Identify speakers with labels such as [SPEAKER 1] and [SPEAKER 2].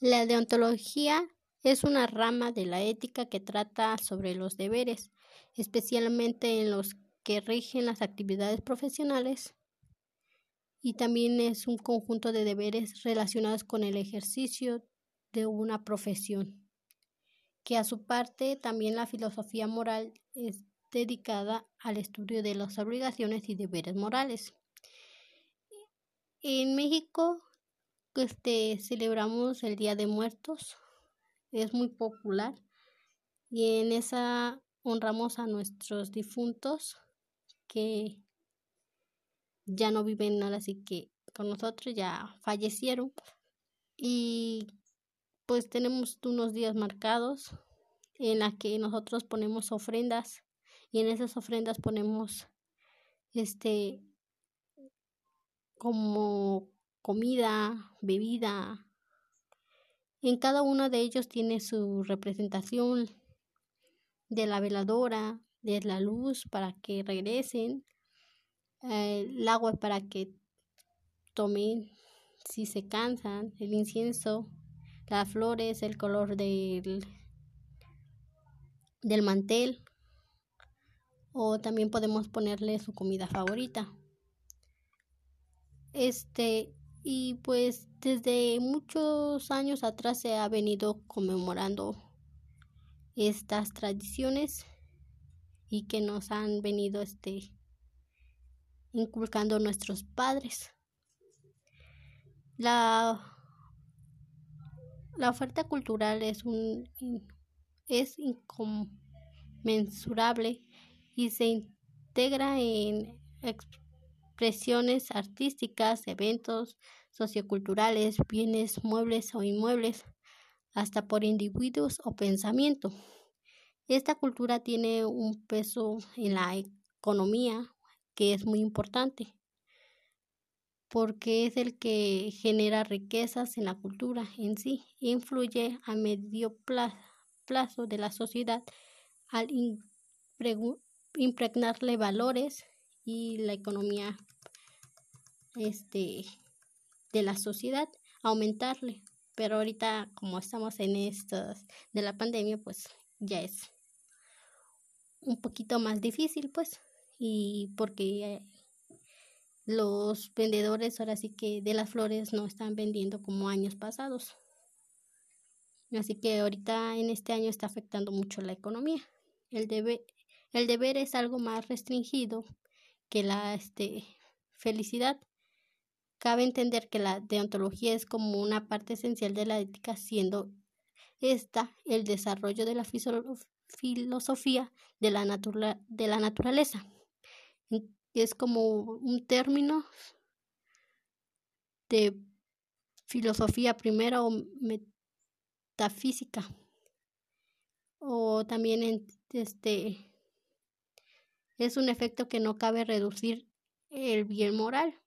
[SPEAKER 1] La deontología es una rama de la ética que trata sobre los deberes, especialmente en los que rigen las actividades profesionales y también es un conjunto de deberes relacionados con el ejercicio de una profesión, que a su parte también la filosofía moral es dedicada al estudio de las obligaciones y deberes morales. En México este, celebramos el Día de Muertos, es muy popular y en esa honramos a nuestros difuntos que ya no viven nada, así que con nosotros ya fallecieron. Y pues tenemos unos días marcados en la que nosotros ponemos ofrendas y en esas ofrendas ponemos este como comida, bebida. En cada uno de ellos tiene su representación de la veladora, de la luz para que regresen el agua para que tomen si se cansan, el incienso, las flores, el color del, del mantel o también podemos ponerle su comida favorita. Este, y pues desde muchos años atrás se ha venido conmemorando estas tradiciones y que nos han venido este inculcando nuestros padres. La, la oferta cultural es, un, es inconmensurable y se integra en expresiones artísticas, eventos socioculturales, bienes muebles o inmuebles, hasta por individuos o pensamiento. Esta cultura tiene un peso en la economía, que es muy importante porque es el que genera riquezas en la cultura en sí influye a medio plazo de la sociedad al impregnarle valores y la economía este de la sociedad aumentarle pero ahorita como estamos en estas de la pandemia pues ya es un poquito más difícil pues y porque los vendedores ahora sí que de las flores no están vendiendo como años pasados. Así que ahorita en este año está afectando mucho la economía. El deber, el deber es algo más restringido que la este, felicidad. Cabe entender que la deontología es como una parte esencial de la ética, siendo esta el desarrollo de la filosofía de la, de la naturaleza. Es como un término de filosofía primera o metafísica. O también en este es un efecto que no cabe reducir el bien moral